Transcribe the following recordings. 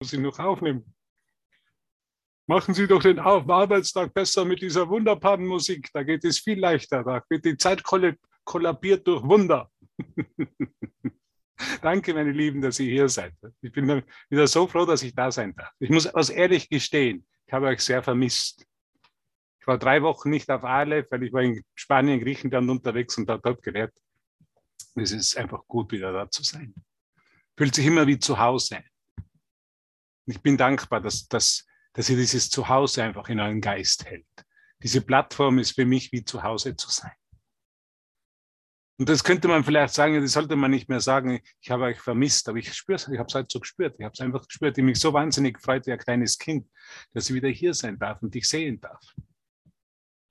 muss ich noch aufnehmen. Machen Sie doch den Arbeitstag besser mit dieser wunderbaren Musik. Da geht es viel leichter. Da wird die Zeit kollabiert durch Wunder. Danke, meine Lieben, dass ihr hier seid. Ich bin wieder so froh, dass ich da sein darf. Ich muss aus ehrlich gestehen, ich habe euch sehr vermisst. Ich war drei Wochen nicht auf Aleph, weil ich war in Spanien, Griechenland unterwegs und habe dort gelehrt. Es ist einfach gut, wieder da zu sein. Fühlt sich immer wie zu Hause. Ich bin dankbar, dass, dass, dass ihr dieses Zuhause einfach in euren Geist hält. Diese Plattform ist für mich wie zu Hause zu sein. Und das könnte man vielleicht sagen, das sollte man nicht mehr sagen, ich habe euch vermisst, aber ich spüre es, ich habe es halt so gespürt. Ich habe es einfach gespürt. Ich mich so wahnsinnig gefreut wie ein kleines Kind, dass ich wieder hier sein darf und dich sehen darf.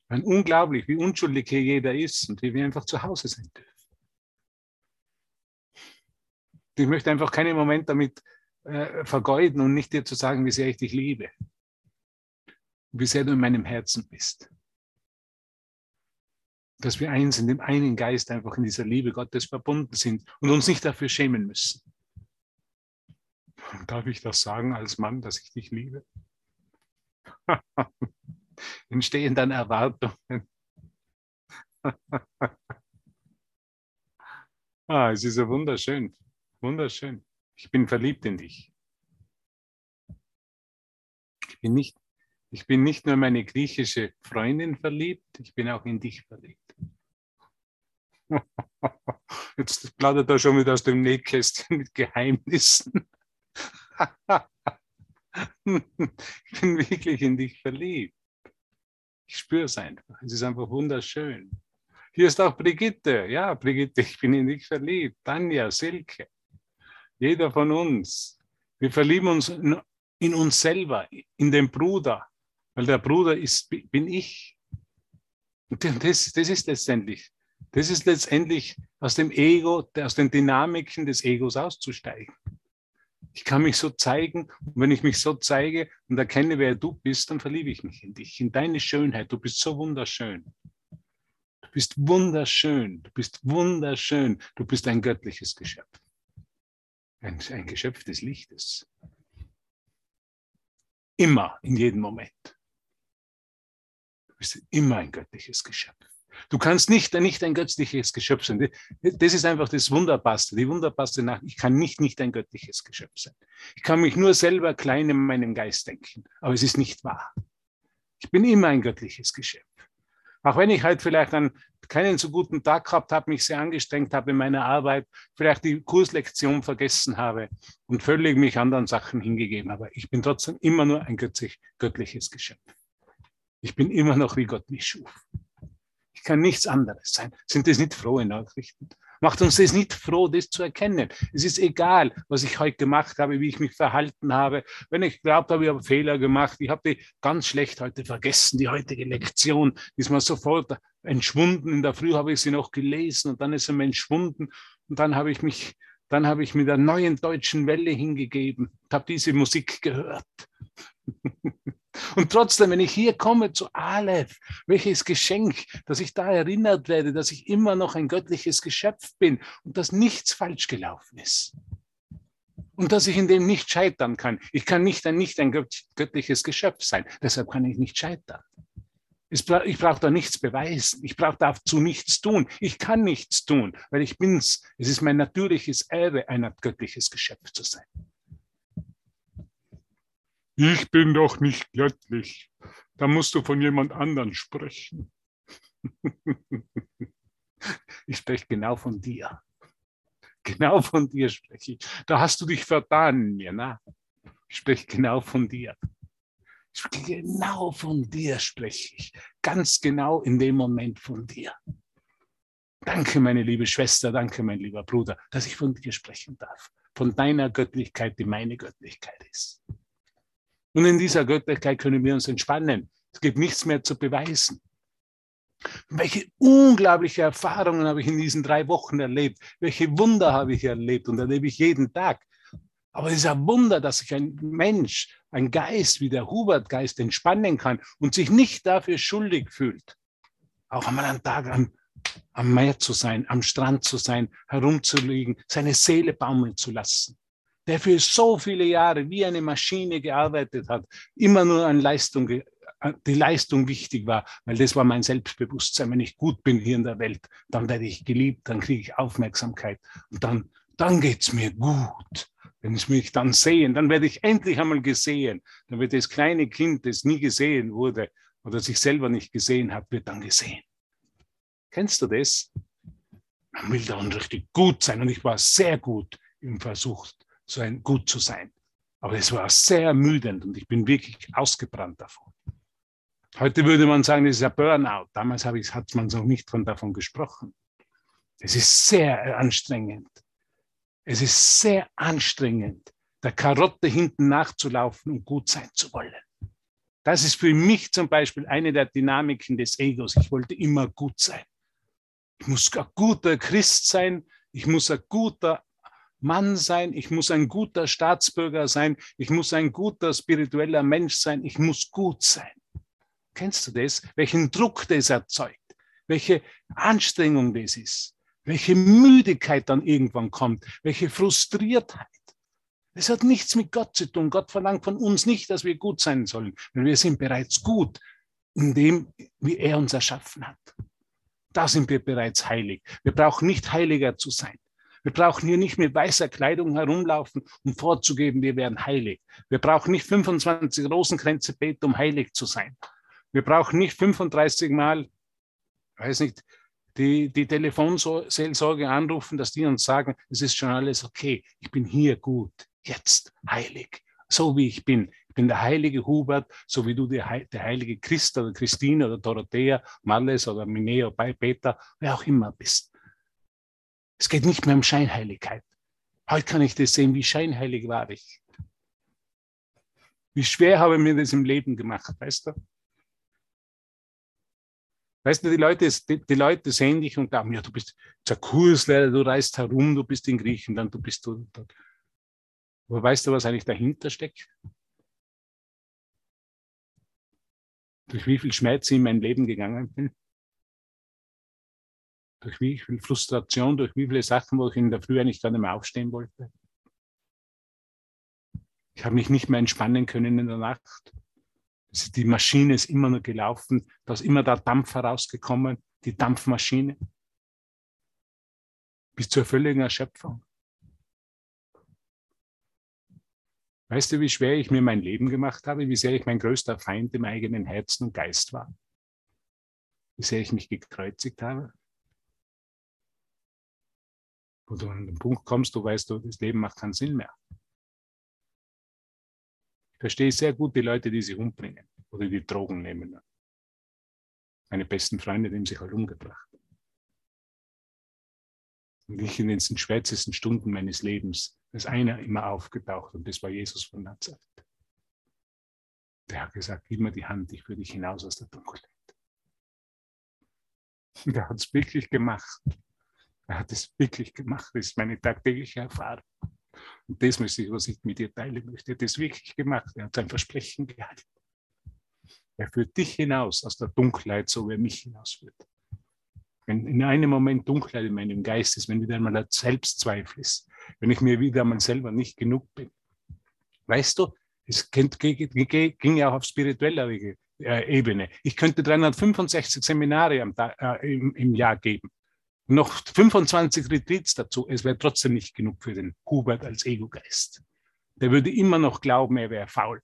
Weil unglaublich, wie unschuldig hier jeder ist und wie wir einfach zu Hause sein dürfen. Ich möchte einfach keinen Moment damit äh, vergeuden und nicht dir zu sagen, wie sehr ich dich liebe. Wie sehr du in meinem Herzen bist dass wir eins in dem einen Geist einfach in dieser Liebe Gottes verbunden sind und uns nicht dafür schämen müssen. Darf ich das sagen als Mann, dass ich dich liebe? Entstehen dann Erwartungen. ah, es ist ja wunderschön, wunderschön. Ich bin verliebt in dich. Ich bin nicht, ich bin nicht nur meine griechische Freundin verliebt, ich bin auch in dich verliebt. Jetzt plaudert er schon wieder aus dem Nähkästchen mit Geheimnissen. ich bin wirklich in dich verliebt. Ich spüre es einfach. Es ist einfach wunderschön. Hier ist auch Brigitte. Ja, Brigitte, ich bin in dich verliebt. Tanja, Silke. Jeder von uns. Wir verlieben uns in uns selber, in den Bruder. Weil der Bruder ist, bin ich. Das, das ist letztendlich das ist letztendlich aus dem Ego, aus den Dynamiken des Egos auszusteigen. Ich kann mich so zeigen und wenn ich mich so zeige und erkenne, wer du bist, dann verliebe ich mich in dich, in deine Schönheit. Du bist so wunderschön. Du bist wunderschön. Du bist wunderschön. Du bist ein göttliches Geschöpf. Ein, ein Geschöpf des Lichtes. Immer, in jedem Moment. Du bist immer ein göttliches Geschöpf. Du kannst nicht, nicht ein göttliches Geschöpf sein. Das ist einfach das Wunderbarste, die wunderbarste Nacht. Ich kann nicht, nicht ein göttliches Geschöpf sein. Ich kann mich nur selber klein in meinem Geist denken, aber es ist nicht wahr. Ich bin immer ein göttliches Geschöpf. Auch wenn ich halt vielleicht einen, keinen so guten Tag gehabt habe, mich sehr angestrengt habe in meiner Arbeit, vielleicht die Kurslektion vergessen habe und völlig mich anderen Sachen hingegeben habe. Ich bin trotzdem immer nur ein göttlich, göttliches Geschöpf. Ich bin immer noch, wie Gott mich schuf kann nichts anderes sein. Sind das nicht frohe Nachrichten? Macht uns das nicht froh, das zu erkennen. Es ist egal, was ich heute gemacht habe, wie ich mich verhalten habe. Wenn ich glaubt habe, ich habe Fehler gemacht, ich habe die ganz schlecht heute vergessen, die heutige Lektion ist mir sofort entschwunden. In der Früh habe ich sie noch gelesen und dann ist sie mir entschwunden und dann habe ich mich, dann habe ich mit der neuen deutschen Welle hingegeben und habe diese Musik gehört. Und trotzdem, wenn ich hier komme zu Aleph, welches Geschenk, dass ich da erinnert werde, dass ich immer noch ein göttliches Geschöpf bin und dass nichts falsch gelaufen ist. Und dass ich in dem nicht scheitern kann. Ich kann nicht ein, nicht ein göttliches Geschöpf sein. Deshalb kann ich nicht scheitern. Ich brauche da nichts beweisen. Ich brauche dazu nichts tun. Ich kann nichts tun, weil ich bin's. Es ist mein natürliches Erbe, ein göttliches Geschöpf zu sein. Ich bin doch nicht göttlich. Da musst du von jemand anderen sprechen. ich spreche genau von dir. Genau von dir spreche ich. Da hast du dich vertan mir, na? Ich spreche genau von dir. Genau von dir spreche ich. Ganz genau in dem Moment von dir. Danke, meine liebe Schwester, danke, mein lieber Bruder, dass ich von dir sprechen darf. Von deiner Göttlichkeit, die meine Göttlichkeit ist. Und in dieser Göttlichkeit können wir uns entspannen. Es gibt nichts mehr zu beweisen. Welche unglaubliche Erfahrungen habe ich in diesen drei Wochen erlebt? Welche Wunder habe ich erlebt und erlebe ich jeden Tag? Aber es ist ein Wunder, dass sich ein Mensch, ein Geist wie der Hubert-Geist entspannen kann und sich nicht dafür schuldig fühlt. Auch einmal einen Tag am, am Meer zu sein, am Strand zu sein, herumzuliegen, seine Seele baumeln zu lassen. Der für so viele Jahre wie eine Maschine gearbeitet hat, immer nur an Leistung, die Leistung wichtig war, weil das war mein Selbstbewusstsein. Wenn ich gut bin hier in der Welt, dann werde ich geliebt, dann kriege ich Aufmerksamkeit und dann, dann geht's mir gut. Wenn sie mich dann sehen, dann werde ich endlich einmal gesehen. Dann wird das kleine Kind, das nie gesehen wurde oder sich selber nicht gesehen hat, wird dann gesehen. Kennst du das? Man will dann richtig gut sein und ich war sehr gut im Versuch, so ein gut zu sein. Aber es war sehr ermüdend und ich bin wirklich ausgebrannt davon. Heute würde man sagen, das ist ein Burnout. Damals ich, hat man noch nicht von davon gesprochen. Es ist sehr anstrengend. Es ist sehr anstrengend, der Karotte hinten nachzulaufen und gut sein zu wollen. Das ist für mich zum Beispiel eine der Dynamiken des Egos. Ich wollte immer gut sein. Ich muss ein guter Christ sein. Ich muss ein guter Mann sein. Ich muss ein guter Staatsbürger sein. Ich muss ein guter spiritueller Mensch sein. Ich muss gut sein. Kennst du das? Welchen Druck das erzeugt? Welche Anstrengung das ist? Welche Müdigkeit dann irgendwann kommt? Welche Frustriertheit? Das hat nichts mit Gott zu tun. Gott verlangt von uns nicht, dass wir gut sein sollen, weil wir sind bereits gut in dem, wie er uns erschaffen hat. Da sind wir bereits heilig. Wir brauchen nicht heiliger zu sein. Wir brauchen hier nicht mit weißer Kleidung herumlaufen, um vorzugeben, wir wären heilig. Wir brauchen nicht 25 Rosenkränze beten, um heilig zu sein. Wir brauchen nicht 35 Mal, weiß nicht, die, die Telefonseelsorge anrufen, dass die uns sagen, es ist schon alles okay, ich bin hier gut, jetzt heilig, so wie ich bin. Ich bin der heilige Hubert, so wie du der, heilige Christ oder Christine oder Dorothea, Marles oder Mineo, Peter, wer auch immer bist. Es geht nicht mehr um Scheinheiligkeit. Heute kann ich das sehen, wie scheinheilig war ich. Wie schwer habe ich mir das im Leben gemacht, weißt du? Weißt du, die Leute, die, die Leute sehen dich und glauben, ja, du bist der Kurslehrer, du reist herum, du bist in Griechenland, du bist dort. Aber weißt du, was eigentlich dahinter steckt? Durch wie viel Schmerz ich in mein Leben gegangen bin? Durch wie viel Frustration, durch wie viele Sachen, wo ich in der Früh eigentlich gar nicht mehr aufstehen wollte? Ich habe mich nicht mehr entspannen können in der Nacht. Die Maschine ist immer nur gelaufen, da ist immer der Dampf herausgekommen, die Dampfmaschine. Bis zur völligen Erschöpfung. Weißt du, wie schwer ich mir mein Leben gemacht habe, wie sehr ich mein größter Feind im eigenen Herzen und Geist war? Wie sehr ich mich gekreuzigt habe? Wo du an den Punkt kommst, du weißt, du, das Leben macht keinen Sinn mehr. Ich verstehe sehr gut die Leute, die sich umbringen oder die Drogen nehmen. Meine besten Freunde die haben sich halt umgebracht. Und ich in den schwärzesten Stunden meines Lebens ist einer immer aufgetaucht und das war Jesus von Nazareth. Der hat gesagt, gib mir die Hand, ich führe dich hinaus aus der Dunkelheit. Und er hat es wirklich gemacht. Er hat es wirklich gemacht. Das ist meine tagtägliche Erfahrung. Und das möchte ich, was ich mit dir teilen möchte. Er hat es wirklich gemacht. Er hat sein Versprechen gehalten. Er führt dich hinaus aus der Dunkelheit, so wie er mich hinausführt. Wenn in einem Moment Dunkelheit in meinem Geist ist, wenn wieder einmal ein Selbstzweifel ist, wenn ich mir wieder einmal selber nicht genug bin. Weißt du, es ging ja auch auf spiritueller äh, Ebene. Ich könnte 365 Seminare äh, im Jahr geben noch 25 Retreats dazu, es wäre trotzdem nicht genug für den Hubert als Ego-Geist. Der würde immer noch glauben, er wäre faul.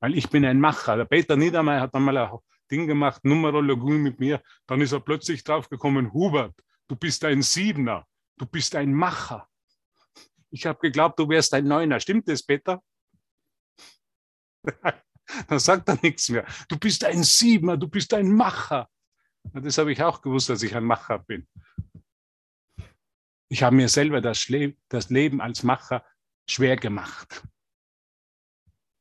Weil ich bin ein Macher. Der Peter Niedermeyer hat einmal ein Ding gemacht, Numerologie mit mir. Dann ist er plötzlich draufgekommen, Hubert, du bist ein Siebener, du bist ein Macher. Ich habe geglaubt, du wärst ein Neuner. Stimmt das, Peter? Dann sagt er nichts mehr. Du bist ein Siebener, du bist ein Macher. Das habe ich auch gewusst, dass ich ein Macher bin. Ich habe mir selber das, Le das Leben als Macher schwer gemacht.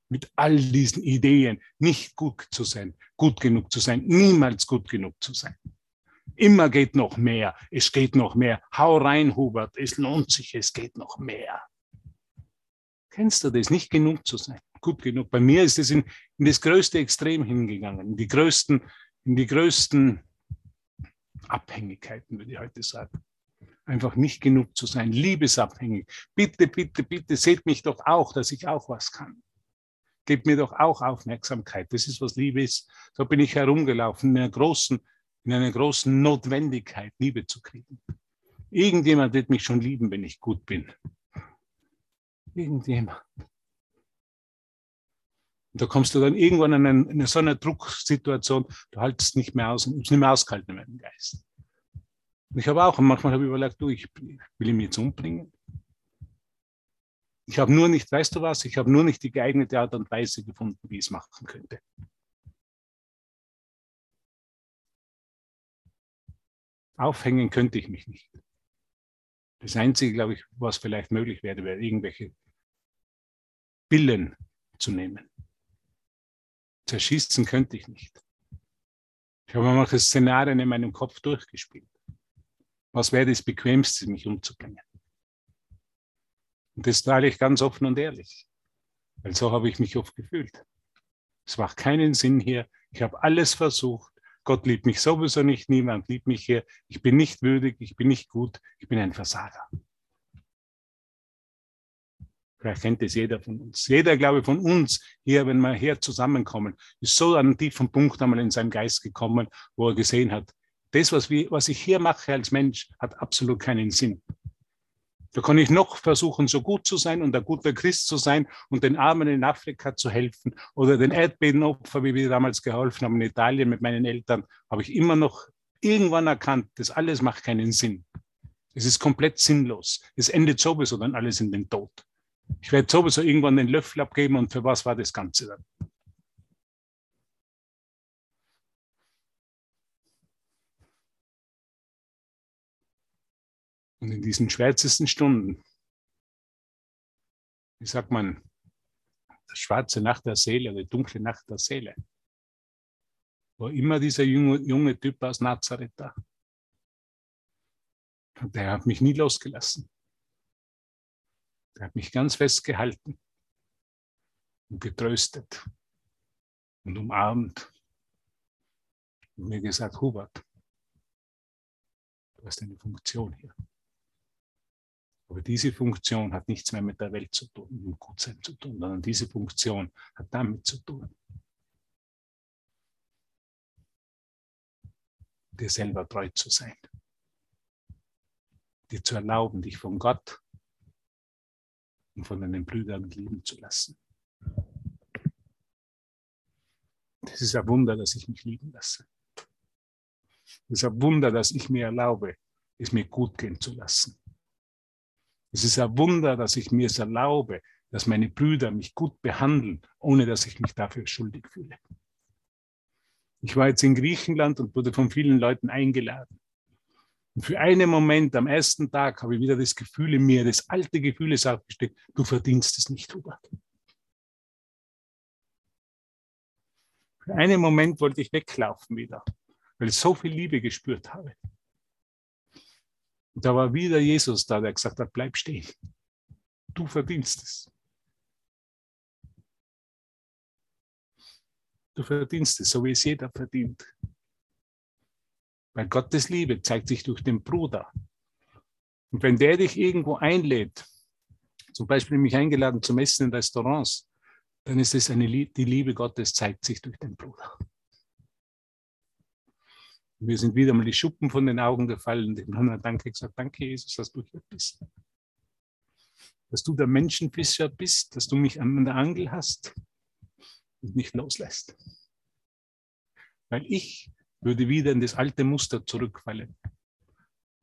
Mit all diesen Ideen, nicht gut zu sein, gut genug zu sein, niemals gut genug zu sein. Immer geht noch mehr, es geht noch mehr. Hau rein, Hubert, es lohnt sich, es geht noch mehr. Kennst du das? Nicht genug zu sein, gut genug. Bei mir ist es in, in das größte Extrem hingegangen, in die größten, in die größten Abhängigkeiten, würde ich heute sagen. einfach nicht genug zu sein, liebesabhängig. Bitte, bitte, bitte seht mich doch auch, dass ich auch was kann. Gebt mir doch auch Aufmerksamkeit. Das ist, was Liebe ist. So bin ich herumgelaufen in einer großen, in einer großen Notwendigkeit, Liebe zu kriegen. Irgendjemand wird mich schon lieben, wenn ich gut bin. Irgendjemand. Und da kommst du dann irgendwann in, eine, in so eine Drucksituation, du haltest nicht mehr aus, nicht mehr ausgehalten in meinem Geist. Und ich habe auch, manchmal habe ich überlegt, du, ich will ihn jetzt umbringen. Ich habe nur nicht, weißt du was, ich habe nur nicht die geeignete Art und Weise gefunden, wie ich es machen könnte. Aufhängen könnte ich mich nicht. Das Einzige, glaube ich, was vielleicht möglich wäre, wäre irgendwelche Pillen zu nehmen. Zerschießen könnte ich nicht. Ich habe manche Szenarien in meinem Kopf durchgespielt. Was wäre das Bequemste, mich umzubringen? Und das teile ich ganz offen und ehrlich. Weil so habe ich mich oft gefühlt. Es macht keinen Sinn hier. Ich habe alles versucht. Gott liebt mich sowieso nicht. Niemand liebt mich hier. Ich bin nicht würdig. Ich bin nicht gut. Ich bin ein Versager. Vielleicht kennt es jeder von uns. Jeder, glaube ich, von uns hier, wenn wir hier zusammenkommen, ist so an einen tiefen Punkt einmal in seinem Geist gekommen, wo er gesehen hat, das, was, wir, was ich hier mache als Mensch, hat absolut keinen Sinn. Da kann ich noch versuchen, so gut zu sein und ein guter Christ zu sein und den Armen in Afrika zu helfen oder den Erdbebenopfer, wie wir damals geholfen haben in Italien mit meinen Eltern, habe ich immer noch irgendwann erkannt, das alles macht keinen Sinn. Es ist komplett sinnlos. Es endet sowieso dann alles in den Tod. Ich werde sowieso irgendwann den Löffel abgeben und für was war das Ganze dann? Und in diesen schwärzesten Stunden, wie sagt man, die schwarze Nacht der Seele, die dunkle Nacht der Seele, war immer dieser junge, junge Typ aus Nazareth da. Und der hat mich nie losgelassen. Der hat mich ganz fest gehalten und getröstet und umarmt und mir gesagt, Hubert, du hast eine Funktion hier. Aber diese Funktion hat nichts mehr mit der Welt zu tun, mit dem Gutsein zu tun, sondern diese Funktion hat damit zu tun, dir selber treu zu sein, dir zu erlauben, dich von Gott und von deinen Brüdern lieben zu lassen. Es ist ein Wunder, dass ich mich lieben lasse. Es ist ein Wunder, dass ich mir erlaube, es mir gut gehen zu lassen. Es ist ein Wunder, dass ich mir es erlaube, dass meine Brüder mich gut behandeln, ohne dass ich mich dafür schuldig fühle. Ich war jetzt in Griechenland und wurde von vielen Leuten eingeladen. Und für einen Moment am ersten Tag habe ich wieder das Gefühl in mir, das alte Gefühl ist aufgesteckt, du verdienst es nicht, Hubert. Für einen Moment wollte ich weglaufen wieder, weil ich so viel Liebe gespürt habe. Und da war wieder Jesus da, der gesagt hat, bleib stehen. Du verdienst es. Du verdienst es, so wie es jeder verdient. Weil Gottes Liebe zeigt sich durch den Bruder. Und wenn der dich irgendwo einlädt, zum Beispiel mich eingeladen zum Essen in Restaurants, dann ist es eine, die Liebe Gottes zeigt sich durch den Bruder. Mir sind wieder mal die Schuppen von den Augen gefallen. Dem haben wir Danke gesagt, danke Jesus, dass du hier bist. Dass du der Menschenfischer bist, dass du mich an der Angel hast und nicht loslässt. Weil ich würde wieder in das alte Muster zurückfallen.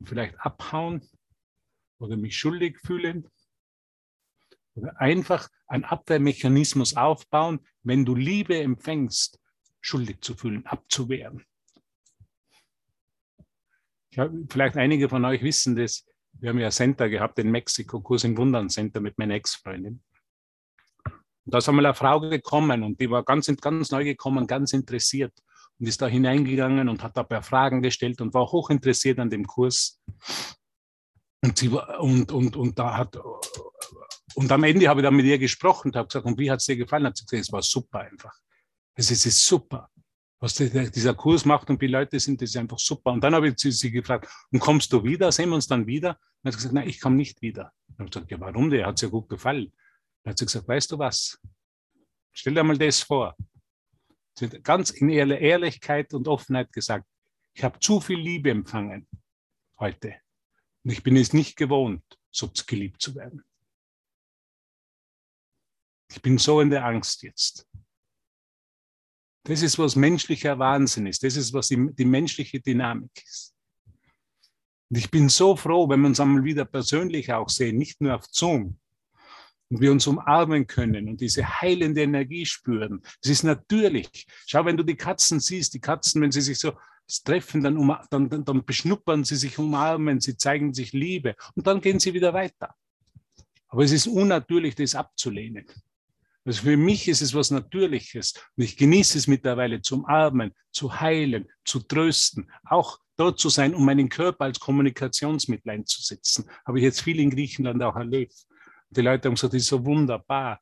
Vielleicht abhauen oder mich schuldig fühlen oder einfach einen Abwehrmechanismus aufbauen, wenn du Liebe empfängst, schuldig zu fühlen, abzuwehren. Hab, vielleicht einige von euch wissen das. Wir haben ja ein Center gehabt in Mexiko, Kurs im Wundern Center mit meiner Ex-Freundin. Und da ist einmal eine Frau gekommen und die war ganz, ganz neu gekommen, ganz interessiert und ist da hineingegangen und hat ein paar Fragen gestellt und war hoch interessiert an dem Kurs. Und, sie und, und, und, da hat, und am Ende habe ich dann mit ihr gesprochen und habe gesagt, und wie hat es dir gefallen? Hat sie gesagt, es war super einfach. Es ist, es ist super. was dieser Kurs macht und die Leute sind, das ist einfach super. Und dann habe ich sie gefragt, und kommst du wieder? Sehen wir uns dann wieder? Und hat gesagt, nein, ich komme nicht wieder. Und habe gesagt, ja, warum? Der hat es ja gut gefallen. Dann hat sie gesagt, weißt du was? Stell dir mal das vor. Ganz in Ehrlichkeit und Offenheit gesagt, ich habe zu viel Liebe empfangen heute. Und ich bin es nicht gewohnt, so geliebt zu werden. Ich bin so in der Angst jetzt. Das ist, was menschlicher Wahnsinn ist. Das ist, was die, die menschliche Dynamik ist. Und ich bin so froh, wenn wir uns einmal wieder persönlich auch sehen, nicht nur auf Zoom, und wir uns umarmen können und diese heilende Energie spüren. Das ist natürlich. Schau, wenn du die Katzen siehst, die Katzen, wenn sie sich so treffen, dann, um, dann, dann, dann beschnuppern sie sich, umarmen, sie zeigen sich Liebe und dann gehen sie wieder weiter. Aber es ist unnatürlich, das abzulehnen. Also für mich ist es was Natürliches und ich genieße es mittlerweile zu umarmen, zu heilen, zu trösten, auch dort zu sein, um meinen Körper als Kommunikationsmittel einzusetzen. Habe ich jetzt viel in Griechenland auch erlebt. Die Leute haben gesagt, das ist so wunderbar,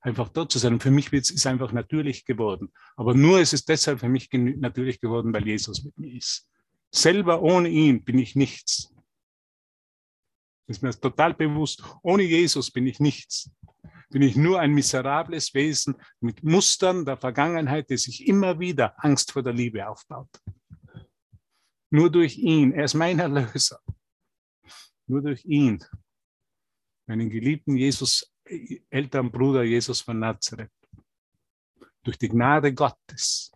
einfach dort zu sein. Und für mich ist es einfach natürlich geworden. Aber nur ist es deshalb für mich natürlich geworden, weil Jesus mit mir ist. Selber ohne ihn bin ich nichts. Das ist mir total bewusst. Ohne Jesus bin ich nichts. Bin ich nur ein miserables Wesen mit Mustern der Vergangenheit, die sich immer wieder Angst vor der Liebe aufbaut. Nur durch ihn, er ist mein Erlöser. Nur durch ihn meinen geliebten Jesus, älteren Bruder Jesus von Nazareth. Durch die Gnade Gottes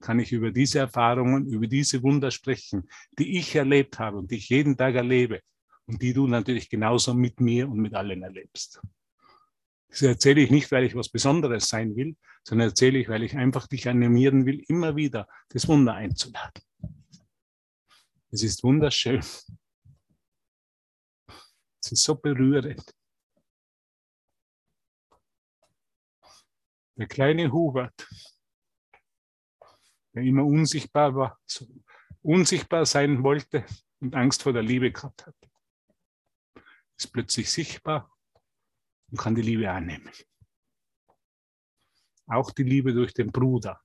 kann ich über diese Erfahrungen, über diese Wunder sprechen, die ich erlebt habe und die ich jeden Tag erlebe und die du natürlich genauso mit mir und mit allen erlebst. Das erzähle ich nicht, weil ich was Besonderes sein will, sondern erzähle ich, weil ich einfach dich animieren will, immer wieder das Wunder einzuladen. Es ist wunderschön. Ist so berührend. Der kleine Hubert, der immer unsichtbar war, so unsichtbar sein wollte und Angst vor der Liebe gehabt hat, ist plötzlich sichtbar und kann die Liebe annehmen. Auch die Liebe durch den Bruder,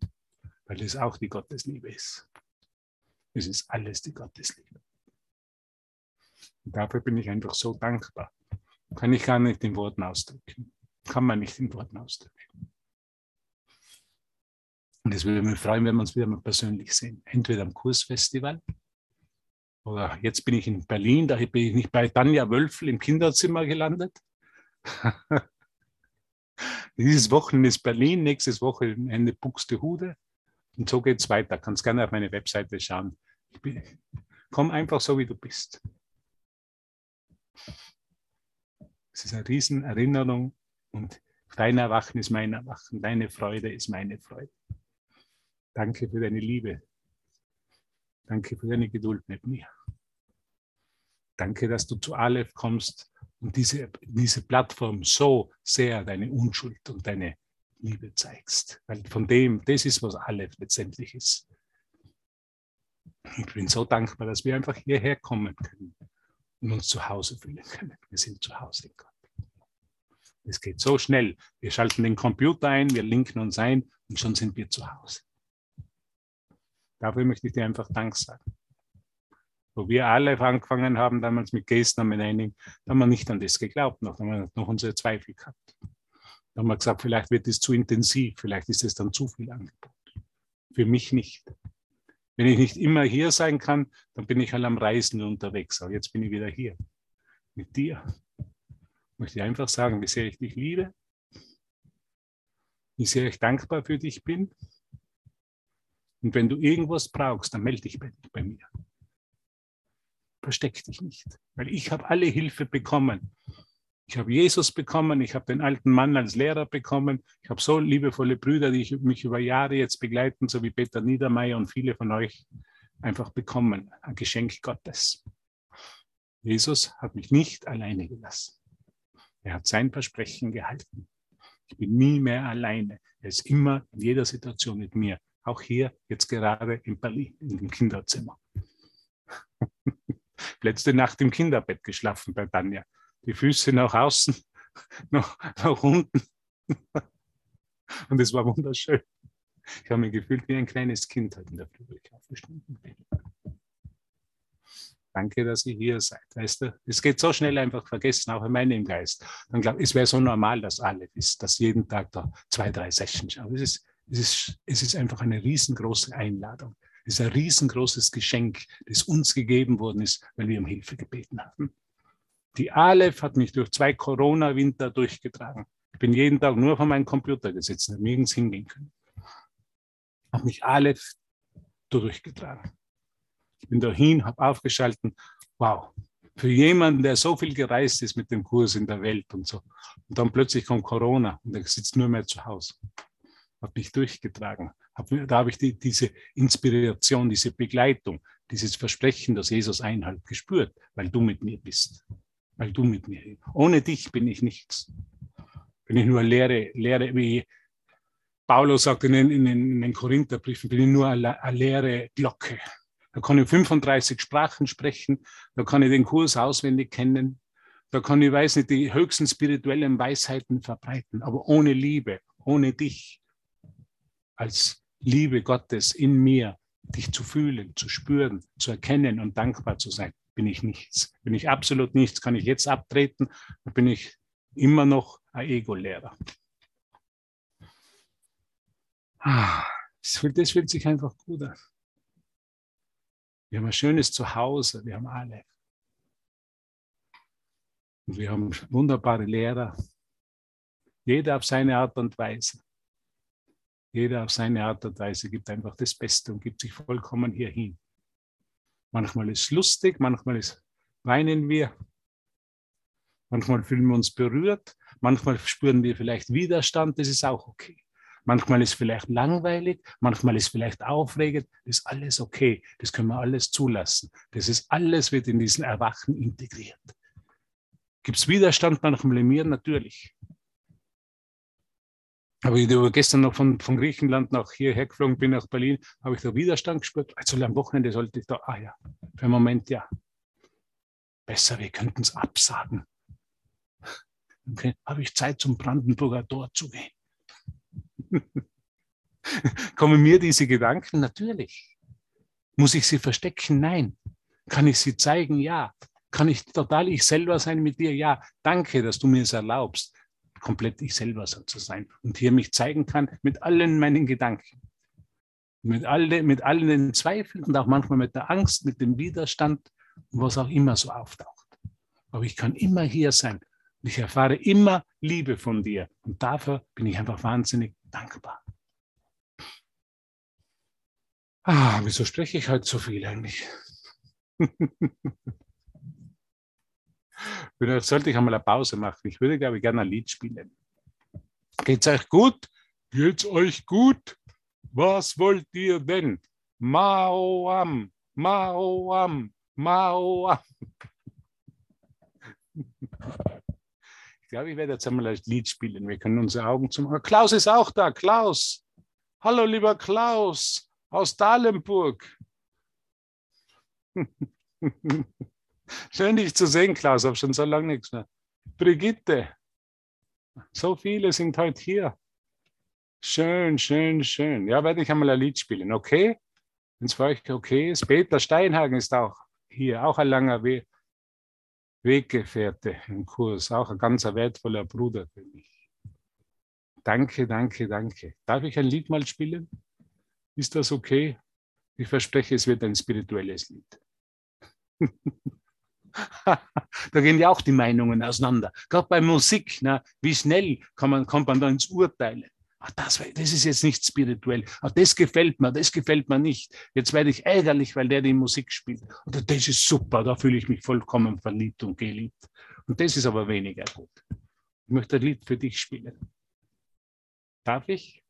weil es auch die Gottesliebe ist. Es ist alles die Gottesliebe. Und dafür bin ich einfach so dankbar. Kann ich gar nicht in Worten ausdrücken. Kann man nicht in Worten ausdrücken. Und es würde mich freuen, wenn wir uns wieder mal persönlich sehen. Entweder am Kursfestival oder jetzt bin ich in Berlin, da bin ich nicht bei Tanja Wölfel im Kinderzimmer gelandet. Dieses Wochenende ist Berlin, nächstes Wochenende Buxtehude. Und so geht es weiter. Kannst gerne auf meine Webseite schauen. Bin, komm einfach so, wie du bist. Es ist eine Riesenerinnerung und dein Erwachen ist mein Erwachen, deine Freude ist meine Freude. Danke für deine Liebe. Danke für deine Geduld mit mir. Danke, dass du zu Aleph kommst und diese, diese Plattform so sehr deine Unschuld und deine Liebe zeigst. Weil von dem, das ist, was Aleph letztendlich ist. Ich bin so dankbar, dass wir einfach hierher kommen können und uns zu Hause fühlen können. Wir sind zu Hause in Gott. Es geht so schnell. Wir schalten den Computer ein, wir linken uns ein und schon sind wir zu Hause. Dafür möchte ich dir einfach Dank sagen. Wo wir alle angefangen haben, damals mit Gesten mit einigen, da haben wir nicht an das geglaubt, noch, da haben wir noch unsere Zweifel gehabt. Da haben wir gesagt, vielleicht wird es zu intensiv, vielleicht ist es dann zu viel Angebot. Für mich nicht. Wenn ich nicht immer hier sein kann, dann bin ich halt am Reisen unterwegs. Aber jetzt bin ich wieder hier mit dir. Ich möchte einfach sagen, wie sehr ich dich liebe, wie sehr ich dankbar für dich bin. Und wenn du irgendwas brauchst, dann melde dich bei, bei mir. Versteck dich nicht, weil ich habe alle Hilfe bekommen. Ich habe Jesus bekommen, ich habe den alten Mann als Lehrer bekommen, ich habe so liebevolle Brüder, die mich über Jahre jetzt begleiten, so wie Peter Niedermeyer und viele von euch einfach bekommen. Ein Geschenk Gottes. Jesus hat mich nicht alleine gelassen. Er hat sein Versprechen gehalten. Ich bin nie mehr alleine. Er ist immer in jeder Situation mit mir. Auch hier, jetzt gerade in Berlin, in dem Kinderzimmer. Letzte Nacht im Kinderbett geschlafen bei Tanja die Füße nach außen, nach, nach unten. Und es war wunderschön. Ich habe mich gefühlt wie ein kleines Kind heute in der Früh, ich aufgestanden. Danke, dass ihr hier seid. Weißt du, es geht so schnell einfach vergessen, auch in meinem Geist. Dann glaube es wäre so normal, dass alle ist, dass jeden Tag da zwei, drei Sessions. Aber es ist, es ist, es ist einfach eine riesengroße Einladung. Es ist ein riesengroßes Geschenk, das uns gegeben worden ist, weil wir um Hilfe gebeten haben. Die Aleph hat mich durch zwei Corona-Winter durchgetragen. Ich bin jeden Tag nur vor meinem Computer gesessen, habe nirgends hingehen können. Habe mich Aleph durchgetragen. Ich bin dahin, habe aufgeschalten. Wow, für jemanden, der so viel gereist ist mit dem Kurs in der Welt und so. Und dann plötzlich kommt Corona und er sitzt nur mehr zu Hause. Hat mich durchgetragen. Hab, da habe ich die, diese Inspiration, diese Begleitung, dieses Versprechen, das Jesus einhält, gespürt, weil du mit mir bist. Weil du mit mir. Ohne dich bin ich nichts. Bin ich nur leere, leere, wie Paulus sagt in den, in den, in den Korintherbriefen, bin ich nur eine, eine leere Glocke. Da kann ich 35 Sprachen sprechen, da kann ich den Kurs auswendig kennen, da kann ich, weiß nicht, die höchsten spirituellen Weisheiten verbreiten, aber ohne Liebe, ohne dich als Liebe Gottes in mir, dich zu fühlen, zu spüren, zu erkennen und dankbar zu sein, bin ich nichts. Bin ich absolut nichts, kann ich jetzt abtreten, dann bin ich immer noch ein Ego-Lehrer. Ah, das fühlt, das fühlt sich einfach gut an. Wir haben ein schönes Zuhause, wir haben alle. Und wir haben wunderbare Lehrer. Jeder auf seine Art und Weise. Jeder auf seine Art und Weise gibt einfach das Beste und gibt sich vollkommen hierhin. Manchmal ist es lustig, manchmal ist, weinen wir, manchmal fühlen wir uns berührt, manchmal spüren wir vielleicht Widerstand, das ist auch okay. Manchmal ist vielleicht langweilig, manchmal ist vielleicht aufregend. Das ist alles okay. Das können wir alles zulassen. Das ist alles wird in diesen Erwachen integriert. Gibt es Widerstand manchmal in mir? Natürlich. Aber ich habe gestern noch von, von Griechenland nach hierher geflogen bin, nach Berlin, habe ich da Widerstand gespürt. Also am Wochenende sollte ich da, ah ja, für einen Moment ja. Besser, wir könnten es absagen. Okay, habe ich Zeit zum Brandenburger Tor zu gehen. Kommen mir diese Gedanken? Natürlich. Muss ich sie verstecken? Nein. Kann ich sie zeigen? Ja. Kann ich total ich selber sein mit dir? Ja. Danke, dass du mir es erlaubst, komplett ich selber so zu sein und hier mich zeigen kann mit allen meinen Gedanken. Mit, alle, mit allen den Zweifeln und auch manchmal mit der Angst, mit dem Widerstand, was auch immer so auftaucht. Aber ich kann immer hier sein und ich erfahre immer Liebe von dir. Und dafür bin ich einfach wahnsinnig dankbar. Ah, wieso spreche ich heute so viel eigentlich? Vielleicht sollte ich einmal eine Pause machen. Ich würde, glaube ich, gerne ein Lied spielen. Geht's euch gut? Geht's euch gut? Was wollt ihr denn? Mauam, Mauam, Mauam. Ich glaube, ich werde jetzt einmal ein Lied spielen. Wir können unsere Augen zum. Klaus ist auch da. Klaus. Hallo, lieber Klaus aus Dahlenburg. Schön, dich zu sehen, Klaus. Habe schon so lange nichts mehr. Brigitte. So viele sind heute hier. Schön, schön, schön. Ja, werde ich einmal ein Lied spielen, okay? Wenn es für euch okay ist. Peter Steinhagen ist auch hier, auch ein langer We Weggefährte im Kurs, auch ein ganz wertvoller Bruder für mich. Danke, danke, danke. Darf ich ein Lied mal spielen? Ist das okay? Ich verspreche, es wird ein spirituelles Lied. da gehen ja auch die Meinungen auseinander. Gerade bei Musik, na, wie schnell man, kommt man da ins Urteilen? Ach, das, das ist jetzt nicht spirituell. Ach, das gefällt mir, das gefällt mir nicht. Jetzt werde ich ärgerlich, weil der die Musik spielt. Oder das ist super, da fühle ich mich vollkommen verliebt und geliebt. Und das ist aber weniger gut. Ich möchte ein Lied für dich spielen. Darf ich?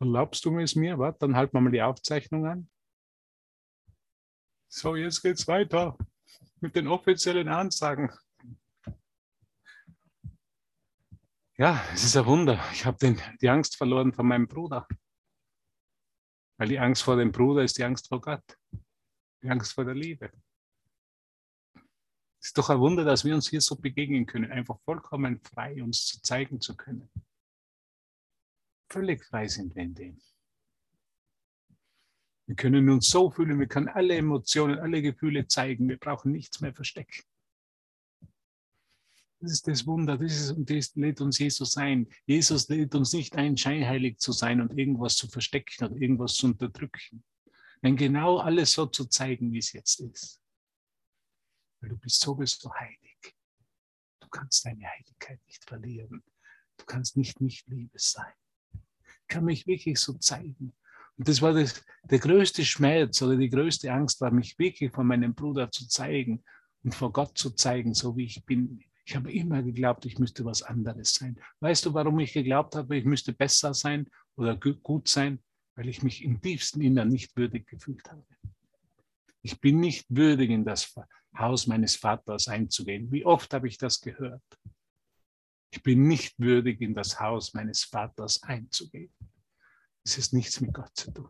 Erlaubst du es mir? Warte, dann halten wir mal die Aufzeichnung an. So, jetzt geht's weiter mit den offiziellen Ansagen. Ja, es ist ein Wunder. Ich habe die Angst verloren von meinem Bruder. Weil die Angst vor dem Bruder ist die Angst vor Gott. Die Angst vor der Liebe. Es ist doch ein Wunder, dass wir uns hier so begegnen können, einfach vollkommen frei uns zeigen zu können. Völlig frei sind wir in dem. Wir können uns so fühlen, wir können alle Emotionen, alle Gefühle zeigen. Wir brauchen nichts mehr verstecken. Das ist das Wunder, das, ist, das lädt uns Jesus ein. Jesus lädt uns nicht ein, scheinheilig zu sein und irgendwas zu verstecken oder irgendwas zu unterdrücken. Nein, genau alles so zu zeigen, wie es jetzt ist. Weil du bist sowieso heilig. Du kannst deine Heiligkeit nicht verlieren. Du kannst nicht nicht Liebe sein. Ich kann mich wirklich so zeigen. Und das war das, der größte Schmerz oder die größte Angst war, mich wirklich von meinem Bruder zu zeigen und vor Gott zu zeigen, so wie ich bin. Ich habe immer geglaubt, ich müsste was anderes sein. Weißt du, warum ich geglaubt habe, ich müsste besser sein oder gut sein? Weil ich mich im tiefsten Innern nicht würdig gefühlt habe. Ich bin nicht würdig, in das Haus meines Vaters einzugehen. Wie oft habe ich das gehört? Ich bin nicht würdig, in das Haus meines Vaters einzugehen. Es ist nichts mit Gott zu tun.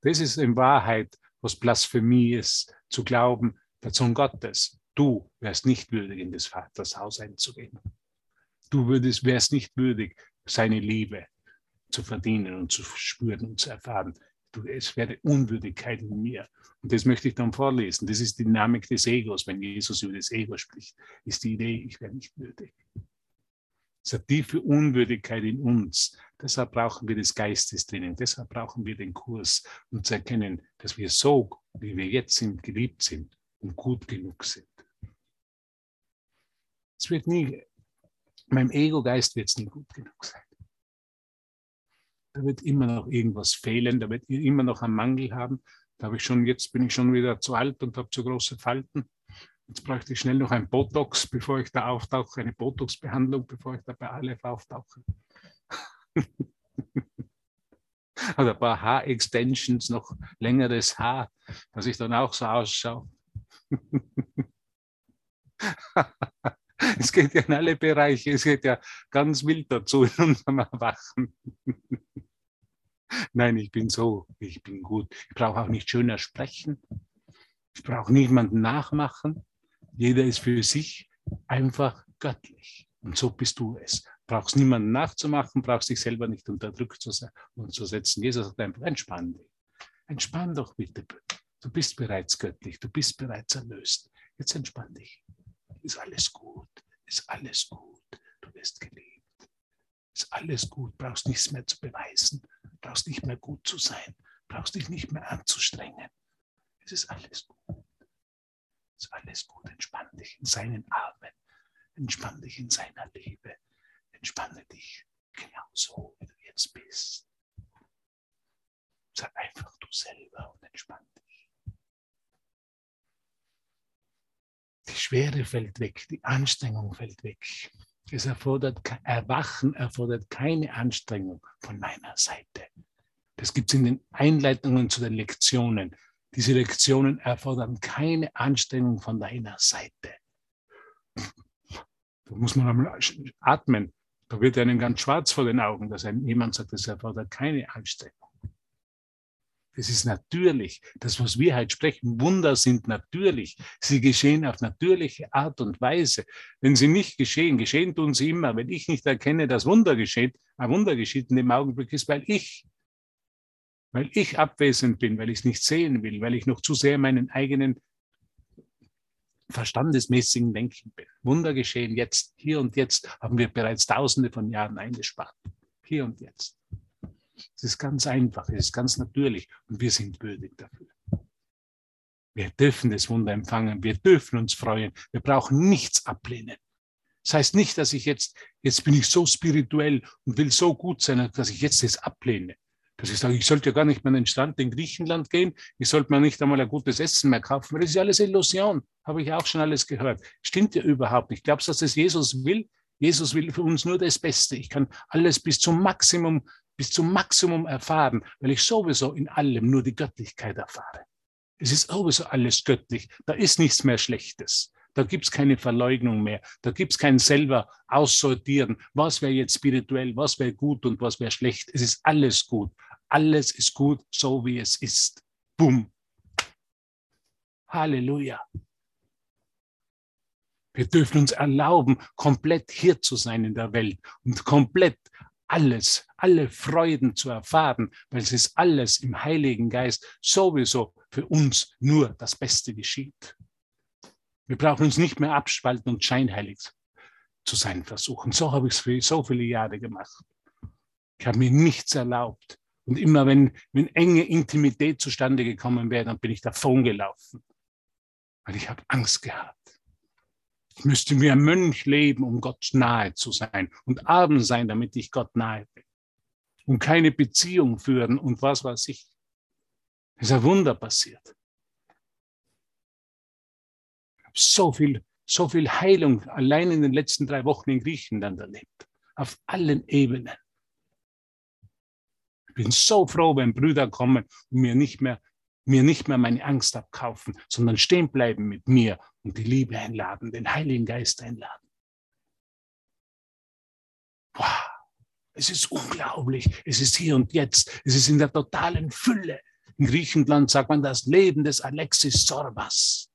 Das ist in Wahrheit, was Blasphemie ist, zu glauben, der Sohn Gottes Du wärst nicht würdig, in des Vaters Haus einzugehen. Du würdest, wärst nicht würdig, seine Liebe zu verdienen und zu spüren und zu erfahren. Du, es wäre Unwürdigkeit in mir. Und das möchte ich dann vorlesen. Das ist die Dynamik des Egos. Wenn Jesus über das Ego spricht, ist die Idee, ich wäre nicht würdig. Es hat tiefe Unwürdigkeit in uns. Deshalb brauchen wir das Geistestraining. Deshalb brauchen wir den Kurs, um zu erkennen, dass wir so, wie wir jetzt sind, geliebt sind und gut genug sind. Es wird nie, meinem Ego-Geist wird es nie gut genug sein. Da wird immer noch irgendwas fehlen, da wird immer noch einen Mangel haben. Da habe ich schon, jetzt bin ich schon wieder zu alt und habe zu große Falten. Jetzt bräuchte ich schnell noch ein Botox, bevor ich da auftauche, eine Botox-Behandlung, bevor ich da bei Aleph auftauche. Oder ein paar Haar-Extensions, noch längeres Haar, dass ich dann auch so ausschaue. Es geht ja in alle Bereiche, es geht ja ganz wild dazu in unserem Erwachen. Nein, ich bin so, ich bin gut. Ich brauche auch nicht schöner sprechen. Ich brauche niemanden nachmachen. Jeder ist für sich einfach göttlich. Und so bist du es. Brauchst niemanden nachzumachen, brauchst dich selber nicht unter Druck zu, zu setzen. Jesus sagt einfach, entspann dich. Entspann doch bitte. Du bist bereits göttlich, du bist bereits erlöst. Jetzt entspann dich ist alles gut, ist alles gut, du wirst geliebt. Ist alles gut, brauchst nichts mehr zu beweisen, brauchst nicht mehr gut zu sein, brauchst dich nicht mehr anzustrengen. Es ist alles gut. Es ist alles gut, entspann dich in seinen Armen, entspann dich in seiner Liebe, entspanne dich genauso, wie du jetzt bist. Sei einfach du selber und entspann dich. Die Schwere fällt weg, die Anstrengung fällt weg. Es erfordert, Erwachen erfordert keine Anstrengung von meiner Seite. Das gibt es in den Einleitungen zu den Lektionen. Diese Lektionen erfordern keine Anstrengung von deiner Seite. Da muss man einmal atmen. Da wird einem ganz schwarz vor den Augen, dass einem jemand sagt, das erfordert keine Anstrengung. Das ist natürlich. Das, was wir heute sprechen, Wunder sind natürlich. Sie geschehen auf natürliche Art und Weise. Wenn sie nicht geschehen, geschehen tun sie immer. Wenn ich nicht erkenne, dass Wunder geschieht, ein Wunder geschieht in dem Augenblick ist, weil ich, weil ich abwesend bin, weil ich es nicht sehen will, weil ich noch zu sehr meinen eigenen verstandesmäßigen Denken bin. Wunder geschehen jetzt, hier und jetzt haben wir bereits tausende von Jahren eingespart. Hier und jetzt. Es ist ganz einfach, es ist ganz natürlich und wir sind würdig dafür. Wir dürfen das Wunder empfangen, wir dürfen uns freuen, wir brauchen nichts ablehnen. Das heißt nicht, dass ich jetzt, jetzt bin ich so spirituell und will so gut sein, dass ich jetzt das ablehne. Dass ich sage, ich sollte ja gar nicht mehr an den Strand in Griechenland gehen, ich sollte mir nicht einmal ein gutes Essen mehr kaufen, das ist ja alles Illusion, habe ich auch schon alles gehört. Stimmt ja überhaupt nicht. Glaubst du, dass das Jesus will? Jesus will für uns nur das Beste. Ich kann alles bis zum Maximum bis zum Maximum erfahren, weil ich sowieso in allem nur die Göttlichkeit erfahre. Es ist sowieso alles göttlich. Da ist nichts mehr Schlechtes. Da gibt es keine Verleugnung mehr. Da gibt es kein selber Aussortieren. Was wäre jetzt spirituell, was wäre gut und was wäre schlecht. Es ist alles gut. Alles ist gut, so wie es ist. Bumm. Halleluja. Wir dürfen uns erlauben, komplett hier zu sein in der Welt und komplett alles, alle Freuden zu erfahren, weil es ist alles im Heiligen Geist sowieso für uns nur das Beste geschieht. Wir brauchen uns nicht mehr abspalten und scheinheilig zu sein versuchen. So habe ich es für so viele Jahre gemacht. Ich habe mir nichts erlaubt. Und immer wenn, wenn enge Intimität zustande gekommen wäre, dann bin ich davon gelaufen. Weil ich habe Angst gehabt. Ich müsste wie ein Mönch leben, um Gott nahe zu sein und arm sein, damit ich Gott nahe bin. Und keine Beziehung führen und was weiß ich. Es ist ein Wunder passiert. So viel, so viel Heilung allein in den letzten drei Wochen in Griechenland erlebt. Auf allen Ebenen. Ich bin so froh, wenn Brüder kommen und mir nicht mehr, mir nicht mehr meine Angst abkaufen, sondern stehen bleiben mit mir und die Liebe einladen, den Heiligen Geist einladen. Wow, es ist unglaublich. Es ist hier und jetzt. Es ist in der totalen Fülle. In Griechenland sagt man das Leben des Alexis Sorbas,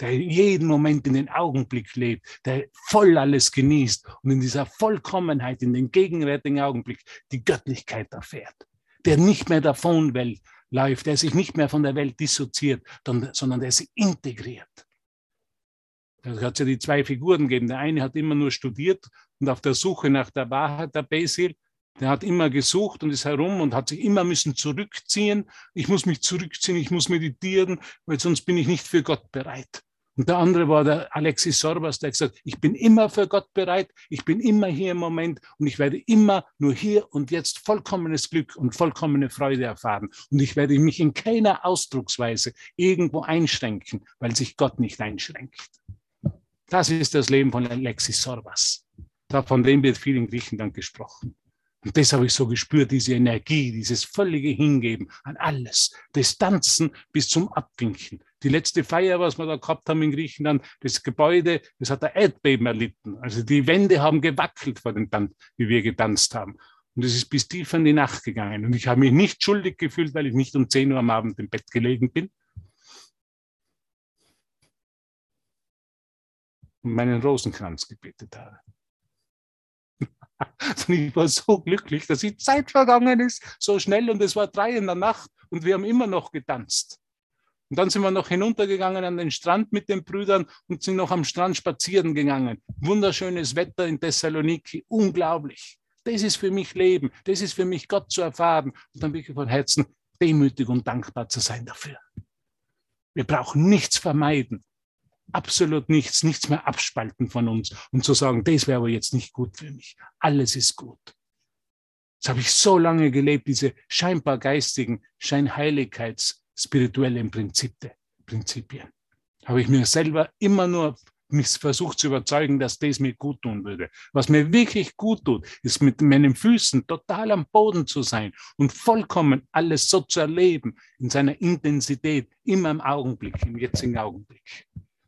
der jeden Moment in den Augenblick lebt, der voll alles genießt und in dieser Vollkommenheit, in den gegenwärtigen Augenblick die Göttlichkeit erfährt, der nicht mehr davon läuft, der sich nicht mehr von der Welt dissoziiert, sondern der sie integriert. Da hat es ja die zwei Figuren gegeben. Der eine hat immer nur studiert und auf der Suche nach der Wahrheit, der Basil, der hat immer gesucht und ist herum und hat sich immer müssen zurückziehen. Ich muss mich zurückziehen, ich muss meditieren, weil sonst bin ich nicht für Gott bereit. Und der andere war der Alexis Sorbas, der gesagt, ich bin immer für Gott bereit, ich bin immer hier im Moment und ich werde immer nur hier und jetzt vollkommenes Glück und vollkommene Freude erfahren. Und ich werde mich in keiner Ausdrucksweise irgendwo einschränken, weil sich Gott nicht einschränkt. Das ist das Leben von Alexis Sorbas. Von dem wird viel in Griechenland gesprochen. Und das habe ich so gespürt, diese Energie, dieses völlige Hingeben an alles. Distanzen bis zum Abwinken. Die letzte Feier, was wir da gehabt haben in Griechenland, das Gebäude, das hat ein Erdbeben erlitten. Also die Wände haben gewackelt vor dem Tanz, wie wir getanzt haben. Und es ist bis tief in die Nacht gegangen. Und ich habe mich nicht schuldig gefühlt, weil ich nicht um 10 Uhr am Abend im Bett gelegen bin, und meinen Rosenkranz gebetet habe. Und ich war so glücklich, dass die Zeit vergangen ist, so schnell und es war drei in der Nacht und wir haben immer noch getanzt. Und dann sind wir noch hinuntergegangen an den Strand mit den Brüdern und sind noch am Strand spazieren gegangen. Wunderschönes Wetter in Thessaloniki, unglaublich. Das ist für mich Leben, das ist für mich Gott zu erfahren. Und dann wirklich von Herzen demütig und dankbar zu sein dafür. Wir brauchen nichts vermeiden absolut nichts, nichts mehr abspalten von uns und zu sagen, das wäre aber jetzt nicht gut für mich. Alles ist gut. Das habe ich so lange gelebt, diese scheinbar geistigen, scheinheiligkeits spirituellen Prinzipien. Habe ich mir selber immer nur versucht zu überzeugen, dass das mir gut tun würde. Was mir wirklich gut tut, ist mit meinen Füßen total am Boden zu sein und vollkommen alles so zu erleben in seiner Intensität, immer im Augenblick, im jetzigen Augenblick.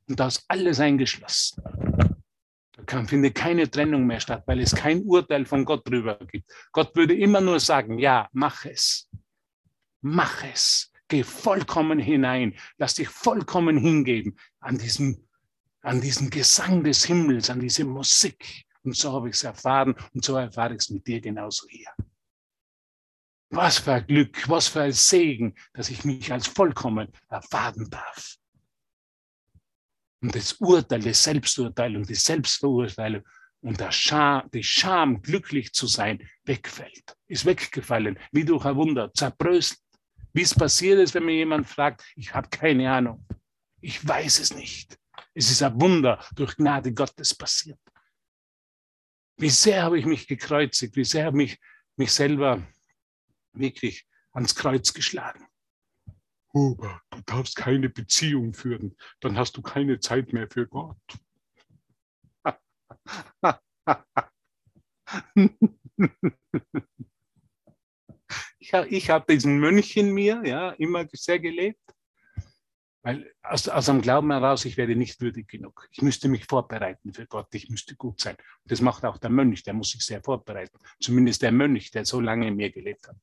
Und da ist alles eingeschlossen. Da kann, findet keine Trennung mehr statt, weil es kein Urteil von Gott drüber gibt. Gott würde immer nur sagen, ja, mach es. Mach es. Geh vollkommen hinein. Lass dich vollkommen hingeben an diesen, an diesen Gesang des Himmels, an diese Musik. Und so habe ich es erfahren und so erfahre ich es mit dir genauso hier. Was für ein Glück, was für ein Segen, dass ich mich als vollkommen erfahren darf und das Urteil, das Selbsturteil und die Selbstverurteilung und der Scham, die Scham, glücklich zu sein, wegfällt. Ist weggefallen, wie durch ein Wunder, zerbröselt. Wie es passiert ist, wenn mir jemand fragt, ich habe keine Ahnung. Ich weiß es nicht. Es ist ein Wunder durch Gnade Gottes passiert. Wie sehr habe ich mich gekreuzigt, wie sehr habe ich mich selber wirklich ans Kreuz geschlagen. Huber, du darfst keine Beziehung führen, dann hast du keine Zeit mehr für Gott. ich habe diesen Mönch in mir, ja, immer sehr gelebt, weil aus, aus dem Glauben heraus, ich werde nicht würdig genug. Ich müsste mich vorbereiten für Gott, ich müsste gut sein. Das macht auch der Mönch, der muss sich sehr vorbereiten. Zumindest der Mönch, der so lange in mir gelebt hat.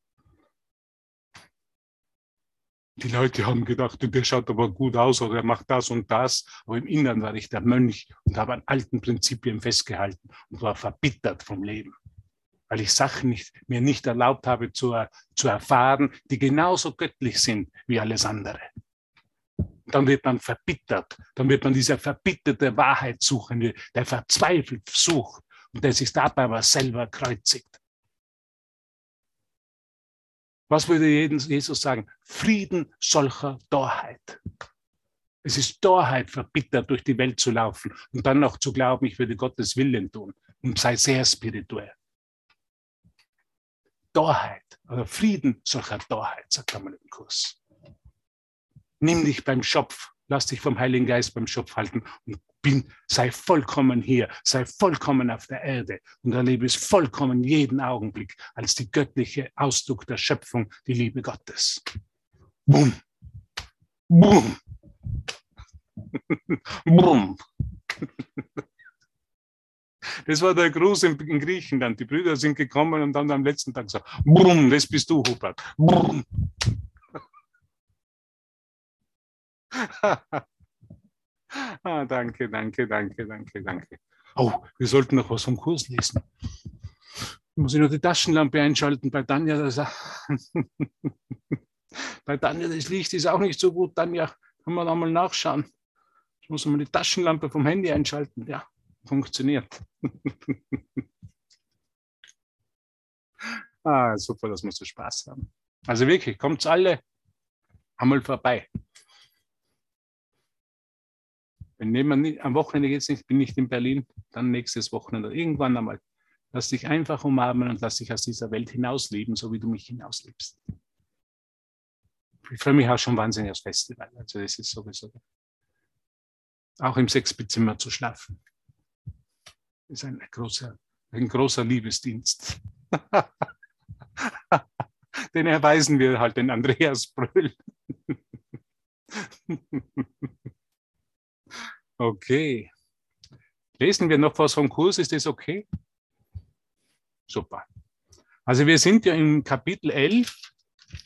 Die Leute haben gedacht, der schaut aber gut aus oder er macht das und das. Aber im Inneren war ich der Mönch und habe an alten Prinzipien festgehalten und war verbittert vom Leben. Weil ich Sachen nicht, mir nicht erlaubt habe zu, zu erfahren, die genauso göttlich sind wie alles andere. Dann wird man verbittert, dann wird man diese verbitterte Wahrheit suchen, der verzweifelt sucht und der sich dabei aber selber kreuzigt. Was würde Jesus sagen? Frieden solcher Torheit. Es ist Torheit, verbittert durch die Welt zu laufen und dann noch zu glauben, ich würde Gottes Willen tun und sei sehr spirituell. Torheit oder Frieden solcher Torheit, sagt Kurs. Nimm dich beim Schopf, lass dich vom Heiligen Geist beim Schopf halten und bin, sei vollkommen hier, sei vollkommen auf der Erde und erlebe es vollkommen jeden Augenblick als die göttliche Ausdruck der Schöpfung, die Liebe Gottes. Boom. Boom. Boom. Das war der Gruß in, in, Griechenland. Die Brüder sind gekommen und dann am letzten Tag gesagt, Brumm, das bist du, Hubert. Brumm. Ah, danke, danke, danke, danke, danke. Oh, wir sollten noch was vom Kurs lesen. Muss ich noch die Taschenlampe einschalten bei Tanja? Das, bei Tanja, das Licht ist auch nicht so gut. Tanja, kann man da mal nachschauen. Ich muss mal die Taschenlampe vom Handy einschalten. Ja, funktioniert. ah, super, dass wir so Spaß haben. Also wirklich, kommt alle einmal vorbei. Wenn jemand am Wochenende es nicht, bin ich in Berlin, dann nächstes Wochenende, irgendwann einmal. Lass dich einfach umarmen und lass dich aus dieser Welt hinausleben, so wie du mich hinauslebst. Ich freue mich auch schon wahnsinnig aufs Festival. Also das ist sowieso. Auch im Sechsbezimmer zu schlafen. Ist ein großer, ein großer Liebesdienst. Den erweisen wir halt den Andreas Bröll. Okay. Lesen wir noch was vom Kurs, ist das okay? Super. Also wir sind ja im Kapitel 11,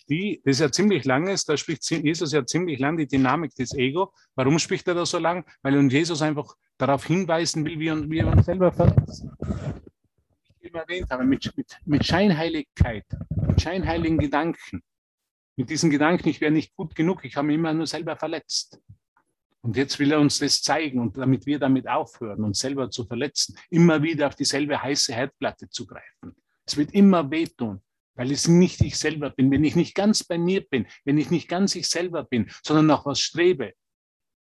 die, das ist ja ziemlich langes, da spricht Jesus ja ziemlich lang die Dynamik des Ego. Warum spricht er da so lang? Weil uns Jesus einfach darauf hinweisen will, wie wir, uns selber verletzen. Ich immer erwähnt habe, mit, mit, mit Scheinheiligkeit, mit scheinheiligen Gedanken. Mit diesen Gedanken, ich wäre nicht gut genug, ich habe mich immer nur selber verletzt. Und jetzt will er uns das zeigen und damit wir damit aufhören, uns selber zu verletzen, immer wieder auf dieselbe heiße Herdplatte zu greifen. Es wird immer wehtun, weil es nicht ich selber bin. Wenn ich nicht ganz bei mir bin, wenn ich nicht ganz ich selber bin, sondern nach was strebe,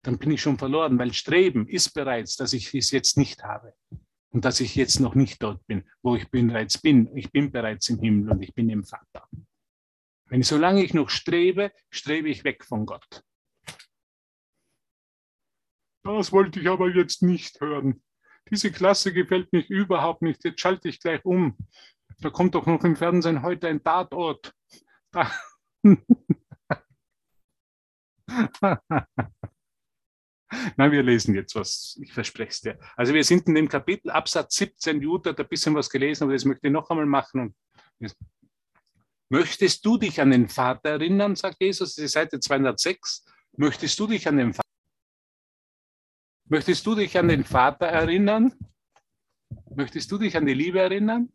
dann bin ich schon verloren, weil Streben ist bereits, dass ich es jetzt nicht habe und dass ich jetzt noch nicht dort bin, wo ich bereits bin. Ich bin bereits im Himmel und ich bin im Vater. Wenn solange ich noch strebe, strebe ich weg von Gott. Das wollte ich aber jetzt nicht hören. Diese Klasse gefällt mich überhaupt nicht. Jetzt schalte ich gleich um. Da kommt doch noch im Fernsehen heute ein Tatort. Da. Nein, wir lesen jetzt was. Ich verspreche es dir. Also wir sind in dem Kapitel Absatz 17, Jutta hat ein bisschen was gelesen, aber das möchte ich noch einmal machen. Möchtest du dich an den Vater erinnern, sagt Jesus, das ist Seite 206. Möchtest du dich an den Vater Möchtest du dich an den Vater erinnern? Möchtest du dich an die Liebe erinnern?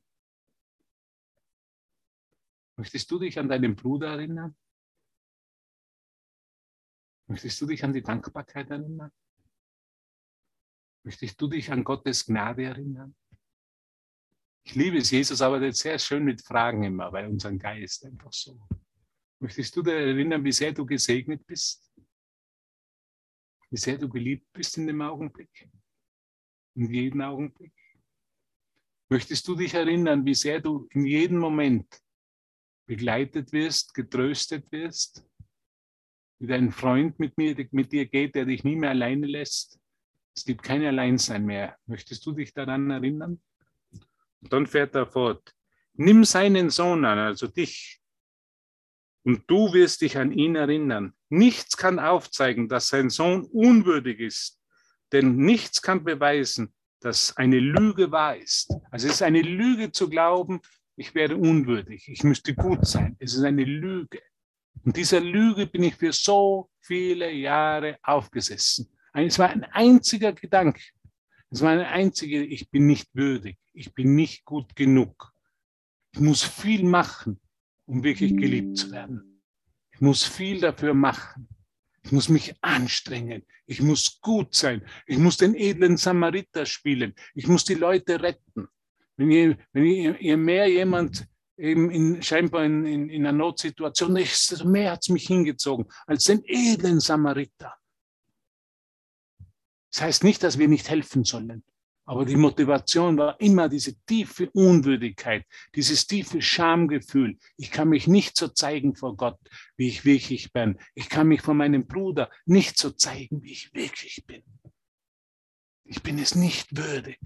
Möchtest du dich an deinen Bruder erinnern? Möchtest du dich an die Dankbarkeit erinnern? Möchtest du dich an Gottes Gnade erinnern? Ich liebe es, Jesus arbeitet sehr schön mit Fragen immer bei unserem Geist einfach so. Möchtest du dich erinnern, wie sehr du gesegnet bist? wie sehr du geliebt bist in dem Augenblick, in jedem Augenblick. Möchtest du dich erinnern, wie sehr du in jedem Moment begleitet wirst, getröstet wirst, wie dein Freund mit, mir, mit dir geht, der dich nie mehr alleine lässt? Es gibt kein Alleinsein mehr. Möchtest du dich daran erinnern? Und dann fährt er fort. Nimm seinen Sohn an, also dich, und du wirst dich an ihn erinnern. Nichts kann aufzeigen, dass sein Sohn unwürdig ist, denn nichts kann beweisen, dass eine Lüge wahr ist. Also es ist eine Lüge zu glauben, ich wäre unwürdig, ich müsste gut sein. Es ist eine Lüge. Und dieser Lüge bin ich für so viele Jahre aufgesessen. Es war ein einziger Gedanke. Es war eine einzige, ich bin nicht würdig, ich bin nicht gut genug. Ich muss viel machen, um wirklich geliebt zu werden. Ich muss viel dafür machen. Ich muss mich anstrengen. Ich muss gut sein. Ich muss den edlen Samariter spielen. Ich muss die Leute retten. Wenn ihr, wenn ihr, ihr mehr jemand eben in, scheinbar in, in, in einer Notsituation ist, desto mehr hat es mich hingezogen als den edlen Samariter. Das heißt nicht, dass wir nicht helfen sollen. Aber die Motivation war immer diese tiefe Unwürdigkeit, dieses tiefe Schamgefühl. Ich kann mich nicht so zeigen vor Gott, wie ich wirklich bin. Ich kann mich vor meinem Bruder nicht so zeigen, wie ich wirklich bin. Ich bin es nicht würdig.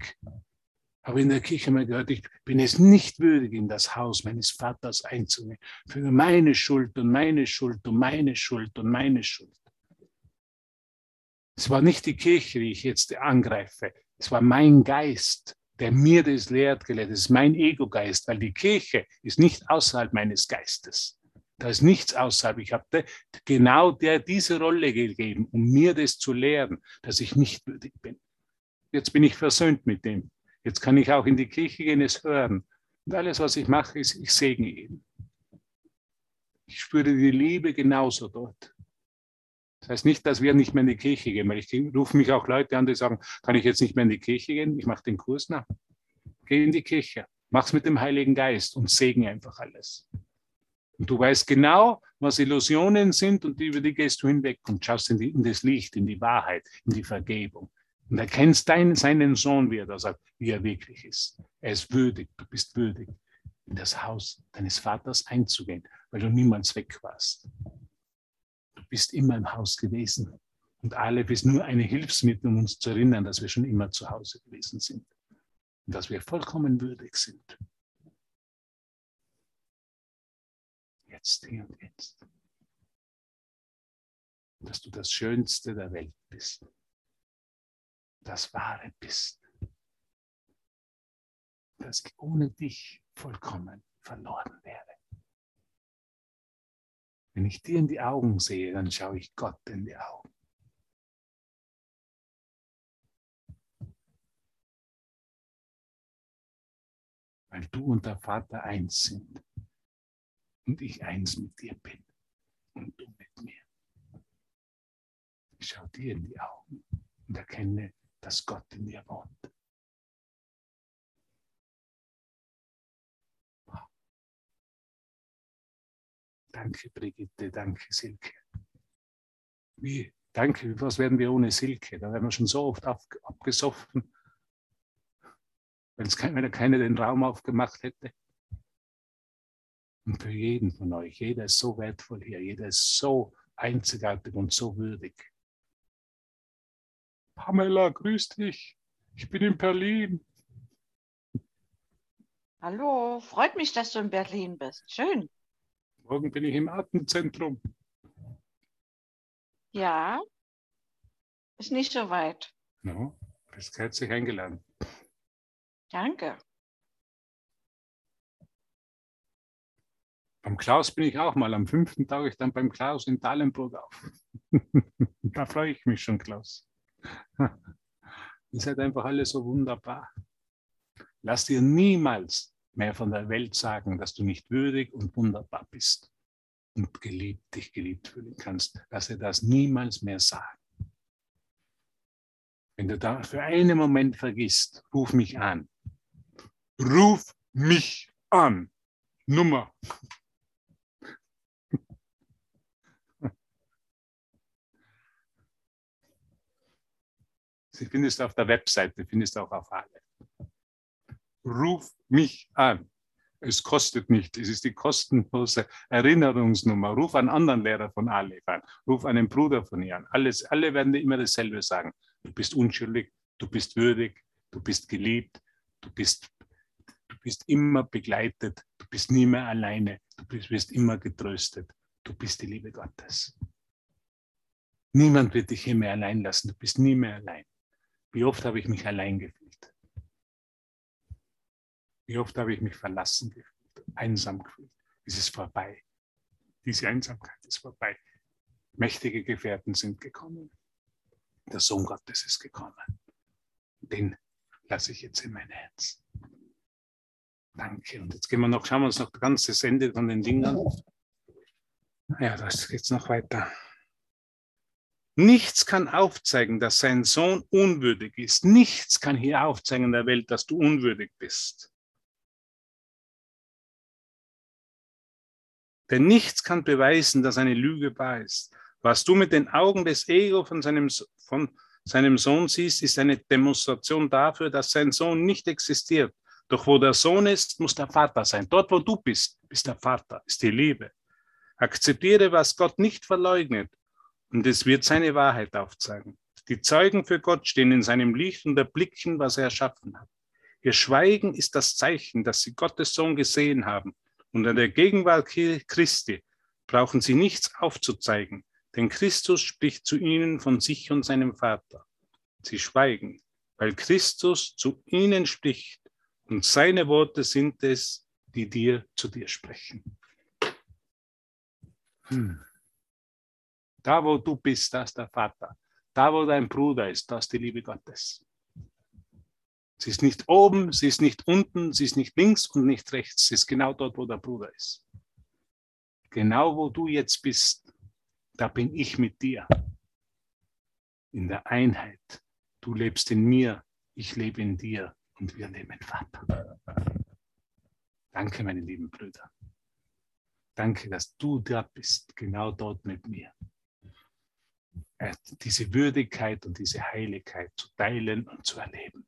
Habe in der Kirche mal gehört, ich bin es nicht würdig, in das Haus meines Vaters einzugehen. Für meine Schuld und meine Schuld und meine Schuld und meine Schuld. Es war nicht die Kirche, die ich jetzt angreife. Es war mein Geist, der mir das lehrt gelehrt. Es ist mein Ego-Geist, weil die Kirche ist nicht außerhalb meines Geistes. Da ist nichts außerhalb. Ich habe genau der diese Rolle gegeben, um mir das zu lehren, dass ich nicht würdig bin. Jetzt bin ich versöhnt mit dem. Jetzt kann ich auch in die Kirche gehen, es hören. Und alles, was ich mache, ist, ich segne ihn. Ich spüre die Liebe genauso dort. Das heißt nicht, dass wir nicht mehr in die Kirche gehen, weil ich rufe mich auch Leute an, die sagen, kann ich jetzt nicht mehr in die Kirche gehen? Ich mache den Kurs nach. Geh in die Kirche, mach's mit dem Heiligen Geist und segne einfach alles. Und du weißt genau, was Illusionen sind und über die gehst du hinweg und schaust in, die, in das Licht, in die Wahrheit, in die Vergebung. Und erkennst seinen Sohn, wie er da sagt, wie er wirklich ist. Er ist würdig, du bist würdig, in das Haus deines Vaters einzugehen, weil du niemals weg warst bist immer im Haus gewesen. Und alle bist nur eine Hilfsmittel, um uns zu erinnern, dass wir schon immer zu Hause gewesen sind. Und dass wir vollkommen würdig sind. Jetzt, hier und jetzt. Dass du das Schönste der Welt bist. Das Wahre bist. Ich ohne dich vollkommen verloren wäre. Wenn ich dir in die Augen sehe, dann schaue ich Gott in die Augen. Weil du und der Vater eins sind und ich eins mit dir bin und du mit mir. Ich schaue dir in die Augen und erkenne, dass Gott in dir wohnt. Danke, Brigitte, danke, Silke. Wie? Danke, was werden wir ohne Silke? Da werden wir schon so oft abgesoffen, wenn es keiner, keiner den Raum aufgemacht hätte. Und für jeden von euch, jeder ist so wertvoll hier, jeder ist so einzigartig und so würdig. Pamela, grüß dich. Ich bin in Berlin. Hallo, freut mich, dass du in Berlin bist. Schön. Morgen bin ich im Atemzentrum. Ja, ist nicht so weit. No, bist herzlich eingeladen. Danke. Beim Klaus bin ich auch mal. Am fünften tauche ich dann beim Klaus in Dahlenburg auf. da freue ich mich schon, Klaus. Ihr seid einfach alle so wunderbar. Lass dir niemals mehr von der Welt sagen, dass du nicht würdig und wunderbar bist und geliebt, dich geliebt fühlen kannst. Lass dir das niemals mehr sagen. Wenn du da für einen Moment vergisst, ruf mich an. Ruf mich an. Nummer. Sie findest auf der Webseite, findest auch auf alle ruf mich an. Es kostet nicht. Es ist die kostenlose Erinnerungsnummer. Ruf einen anderen Lehrer von Aleph an. Ruf einen Bruder von ihr an. Alles, alle werden dir immer dasselbe sagen. Du bist unschuldig, du bist würdig, du bist geliebt, du bist, du bist immer begleitet, du bist nie mehr alleine, du bist, bist immer getröstet. Du bist die Liebe Gottes. Niemand wird dich hier mehr allein lassen. Du bist nie mehr allein. Wie oft habe ich mich allein gefühlt? Wie oft habe ich mich verlassen gefühlt, einsam gefühlt. Es ist vorbei. Diese Einsamkeit ist vorbei. Mächtige Gefährten sind gekommen. Der Sohn Gottes ist gekommen. Den lasse ich jetzt in mein Herz. Danke. Und jetzt gehen wir noch, schauen wir uns noch das ganze Ende von den Dingen an. Ja, das geht noch weiter. Nichts kann aufzeigen, dass sein Sohn unwürdig ist. Nichts kann hier aufzeigen in der Welt, dass du unwürdig bist. Denn nichts kann beweisen, dass eine Lüge wahr ist. Was du mit den Augen des Ego von seinem, von seinem Sohn siehst, ist eine Demonstration dafür, dass sein Sohn nicht existiert. Doch wo der Sohn ist, muss der Vater sein. Dort, wo du bist, ist der Vater, ist die Liebe. Akzeptiere, was Gott nicht verleugnet und es wird seine Wahrheit aufzeigen. Die Zeugen für Gott stehen in seinem Licht und erblicken, was er erschaffen hat. Ihr Schweigen ist das Zeichen, dass sie Gottes Sohn gesehen haben. Und in der Gegenwart Christi brauchen sie nichts aufzuzeigen, denn Christus spricht zu ihnen von sich und seinem Vater. Sie schweigen, weil Christus zu ihnen spricht und seine Worte sind es, die dir zu dir sprechen. Hm. Da, wo du bist, da ist der Vater. Da, wo dein Bruder ist, da ist die Liebe Gottes. Sie ist nicht oben, sie ist nicht unten, sie ist nicht links und nicht rechts. Sie ist genau dort, wo der Bruder ist. Genau wo du jetzt bist, da bin ich mit dir. In der Einheit. Du lebst in mir, ich lebe in dir und wir leben Vater. Danke, meine lieben Brüder. Danke, dass du da bist, genau dort mit mir. Äh, diese Würdigkeit und diese Heiligkeit zu teilen und zu erleben.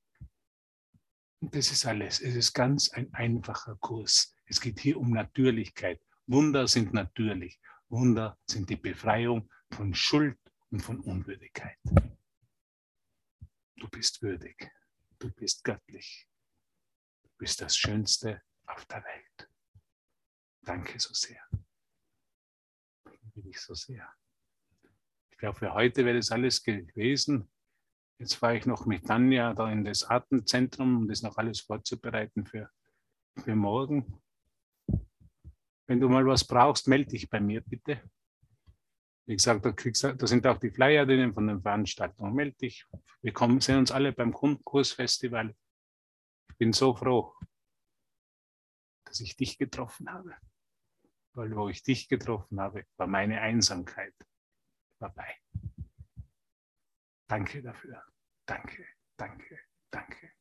Und das ist alles. Es ist ganz ein einfacher Kurs. Es geht hier um Natürlichkeit. Wunder sind natürlich. Wunder sind die Befreiung von Schuld und von Unwürdigkeit. Du bist würdig. Du bist göttlich. Du bist das Schönste auf der Welt. Danke so sehr. Liebe dich so sehr. Ich glaube, für heute wäre das alles gewesen. Jetzt fahre ich noch mit Tanja da in das Atemzentrum, um das noch alles vorzubereiten für, für morgen. Wenn du mal was brauchst, melde dich bei mir bitte. Wie gesagt, da, da sind auch die Flyer drinnen von den Veranstaltungen. Melde dich. Wir kommen, sehen uns alle beim Kursfestival. Ich bin so froh, dass ich dich getroffen habe. Weil wo ich dich getroffen habe, war meine Einsamkeit vorbei. Danke dafür. Danke, danke, danke.